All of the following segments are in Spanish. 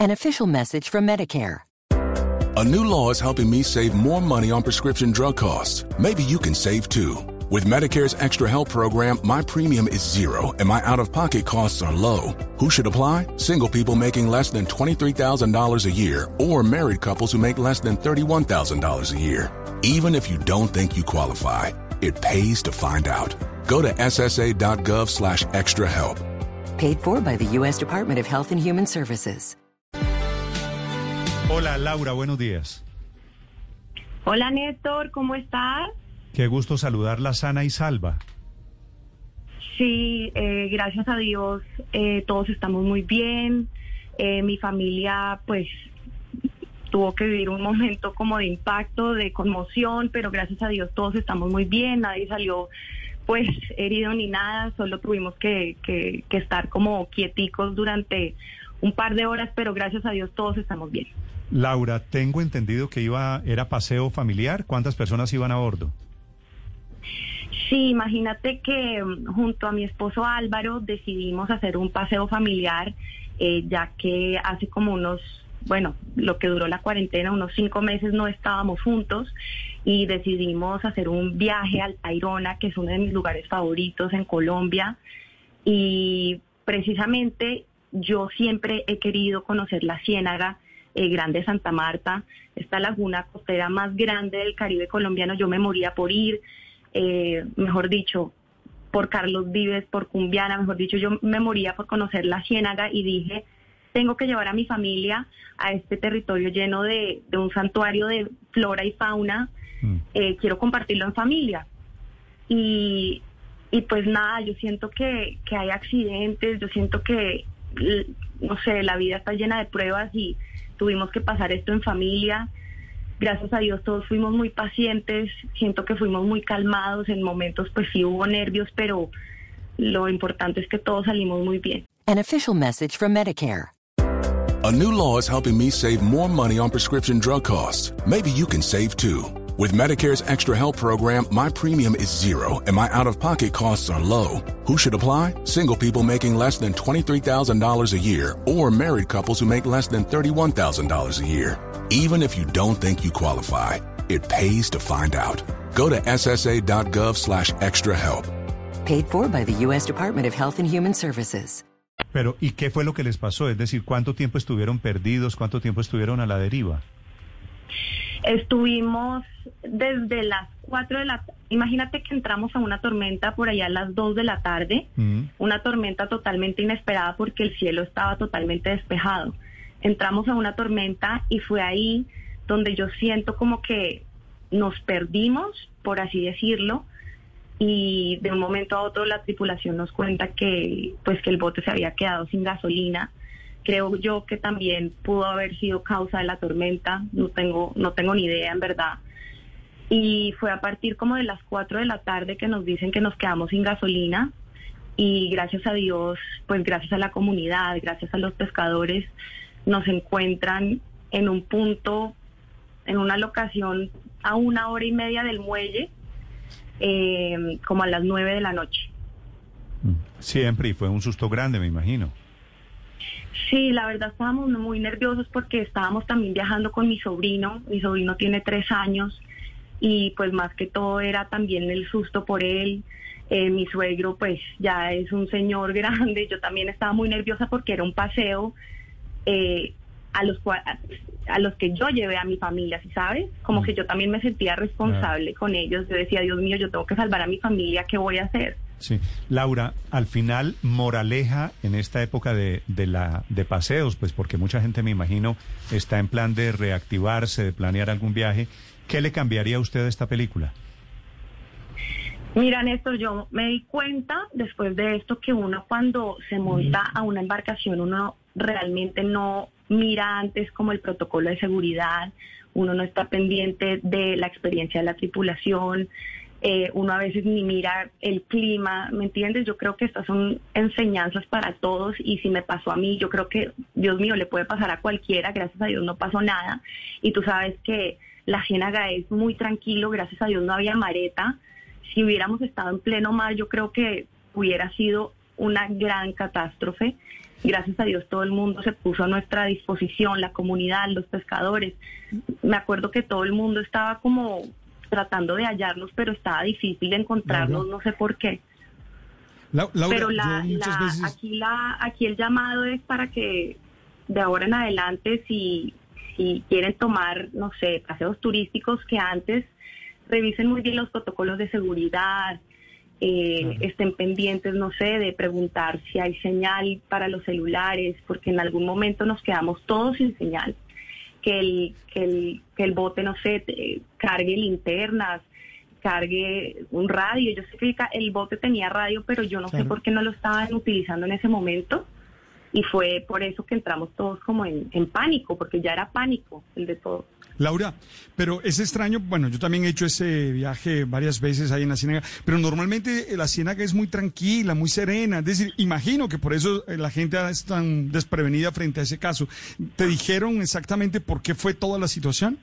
An official message from Medicare. A new law is helping me save more money on prescription drug costs. Maybe you can save too. With Medicare's Extra Help program, my premium is zero and my out of pocket costs are low. Who should apply? Single people making less than $23,000 a year or married couples who make less than $31,000 a year. Even if you don't think you qualify, it pays to find out. Go to ssa.gov slash extra help. Paid for by the U.S. Department of Health and Human Services. Hola Laura, buenos días. Hola Néstor, ¿cómo estás? Qué gusto saludarla sana y salva. Sí, eh, gracias a Dios, eh, todos estamos muy bien. Eh, mi familia, pues, tuvo que vivir un momento como de impacto, de conmoción, pero gracias a Dios todos estamos muy bien. Nadie salió, pues, herido ni nada. Solo tuvimos que, que, que estar como quieticos durante un par de horas, pero gracias a Dios todos estamos bien. Laura, tengo entendido que iba era paseo familiar. ¿Cuántas personas iban a bordo? Sí, imagínate que mm, junto a mi esposo Álvaro decidimos hacer un paseo familiar, eh, ya que hace como unos, bueno, lo que duró la cuarentena, unos cinco meses no estábamos juntos y decidimos hacer un viaje al Tayrona, que es uno de mis lugares favoritos en Colombia. Y precisamente yo siempre he querido conocer la Ciénaga eh, Grande Santa Marta, esta laguna costera más grande del Caribe colombiano. Yo me moría por ir eh, mejor dicho, por Carlos Vives, por Cumbiana, mejor dicho, yo me moría por conocer la Ciénaga y dije, tengo que llevar a mi familia a este territorio lleno de, un santuario de flora y fauna, mm. eh, quiero compartirlo en familia. Y, y pues nada, yo siento que, que hay accidentes, yo siento que, no sé, la vida está llena de pruebas y tuvimos que pasar esto en familia gracias a Dios todos fuimos muy pacientes, siento que fuimos muy calmados, en momentos pues sí hubo nervios, pero lo importante es que todos salimos muy bien. An official message from Medicare. A new law is helping me save more money on prescription drug costs. Maybe you can save too. With Medicare's Extra Help program, my premium is zero and my out of pocket costs are low. Who should apply? Single people making less than $23,000 a year or married couples who make less than $31,000 a year. Even if you don't think you qualify, it pays to find out. Go to ssa.gov slash extra help. Paid for by the U.S. Department of Health and Human Services. Pero, ¿y qué fue lo que les pasó? Es decir, ¿cuánto tiempo estuvieron perdidos? ¿Cuánto tiempo estuvieron a la deriva? Estuvimos desde las 4 de la Imagínate que entramos a una tormenta por allá a las 2 de la tarde, mm. una tormenta totalmente inesperada porque el cielo estaba totalmente despejado entramos a una tormenta y fue ahí donde yo siento como que nos perdimos, por así decirlo, y de un momento a otro la tripulación nos cuenta que pues que el bote se había quedado sin gasolina. Creo yo que también pudo haber sido causa de la tormenta, no tengo no tengo ni idea en verdad. Y fue a partir como de las 4 de la tarde que nos dicen que nos quedamos sin gasolina y gracias a Dios, pues gracias a la comunidad, gracias a los pescadores, nos encuentran en un punto, en una locación a una hora y media del muelle, eh, como a las nueve de la noche. Siempre, y fue un susto grande, me imagino. Sí, la verdad estábamos muy nerviosos porque estábamos también viajando con mi sobrino. Mi sobrino tiene tres años y pues más que todo era también el susto por él. Eh, mi suegro pues ya es un señor grande. Yo también estaba muy nerviosa porque era un paseo eh, a los a los que yo llevé a mi familia, ¿sí sabes? Como mm. que yo también me sentía responsable con ellos. Yo decía, Dios mío, yo tengo que salvar a mi familia, ¿qué voy a hacer? Sí, Laura, al final moraleja en esta época de, de la de paseos, pues porque mucha gente me imagino está en plan de reactivarse, de planear algún viaje. ¿Qué le cambiaría a usted a esta película? Mira, Néstor, yo me di cuenta después de esto que uno cuando se monta a una embarcación, uno realmente no mira antes como el protocolo de seguridad, uno no está pendiente de la experiencia de la tripulación, eh, uno a veces ni mira el clima, ¿me entiendes? Yo creo que estas son enseñanzas para todos y si me pasó a mí, yo creo que, Dios mío, le puede pasar a cualquiera, gracias a Dios no pasó nada y tú sabes que la Ciénaga es muy tranquilo, gracias a Dios no había mareta, si hubiéramos estado en pleno mar, yo creo que hubiera sido una gran catástrofe. gracias a Dios todo el mundo se puso a nuestra disposición, la comunidad, los pescadores. Me acuerdo que todo el mundo estaba como tratando de hallarnos, pero estaba difícil de encontrarnos, no sé por qué. pero la, aquí, la, aquí el llamado es para que de ahora en adelante, si, si quieren tomar, no sé, paseos turísticos que antes revisen muy bien los protocolos de seguridad, eh, estén pendientes, no sé, de preguntar si hay señal para los celulares, porque en algún momento nos quedamos todos sin señal. Que el, que el, que el bote, no sé, cargue linternas, cargue un radio. Yo sé que el bote tenía radio, pero yo no sé por qué no lo estaban utilizando en ese momento. Y fue por eso que entramos todos como en, en pánico, porque ya era pánico el de todos. Laura, pero es extraño, bueno, yo también he hecho ese viaje varias veces ahí en la Ciénaga, pero normalmente la Ciénaga es muy tranquila, muy serena, es decir, imagino que por eso eh, la gente es tan desprevenida frente a ese caso. ¿Te dijeron exactamente por qué fue toda la situación?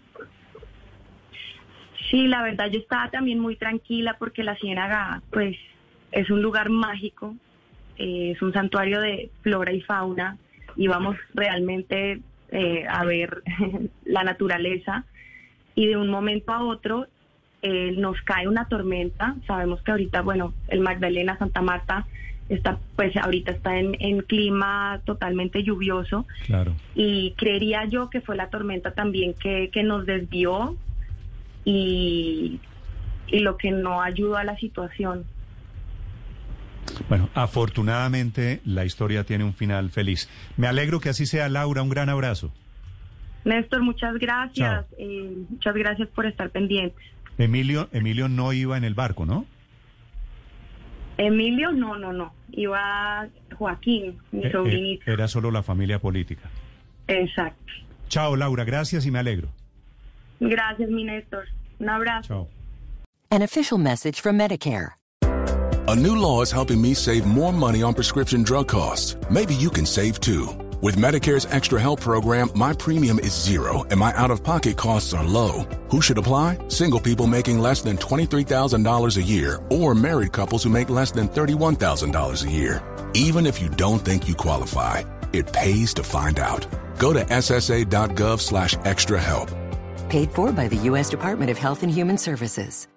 Sí, la verdad yo estaba también muy tranquila porque la Ciénaga, pues, es un lugar mágico, eh, es un santuario de flora y fauna, y vamos realmente eh, a ver la naturaleza y de un momento a otro eh, nos cae una tormenta. Sabemos que ahorita, bueno, el Magdalena, Santa Marta, está, pues ahorita está en, en clima totalmente lluvioso. Claro. Y creería yo que fue la tormenta también que, que nos desvió y, y lo que no ayudó a la situación. Bueno, afortunadamente la historia tiene un final feliz. Me alegro que así sea, Laura. Un gran abrazo. Néstor, muchas gracias. Eh, muchas gracias por estar pendientes. Emilio, Emilio no iba en el barco, ¿no? Emilio, no, no, no. Iba Joaquín, mi eh, eh, sobrinito. Era solo la familia política. Exacto. Chao, Laura. Gracias y me alegro. Gracias, mi Néstor. Un abrazo. Chao. An official message from Medicare. A new law is helping me save more money on prescription drug costs. Maybe you can save too. With Medicare's Extra Help program, my premium is zero and my out of pocket costs are low. Who should apply? Single people making less than $23,000 a year or married couples who make less than $31,000 a year. Even if you don't think you qualify, it pays to find out. Go to ssa.gov slash extra help. Paid for by the U.S. Department of Health and Human Services.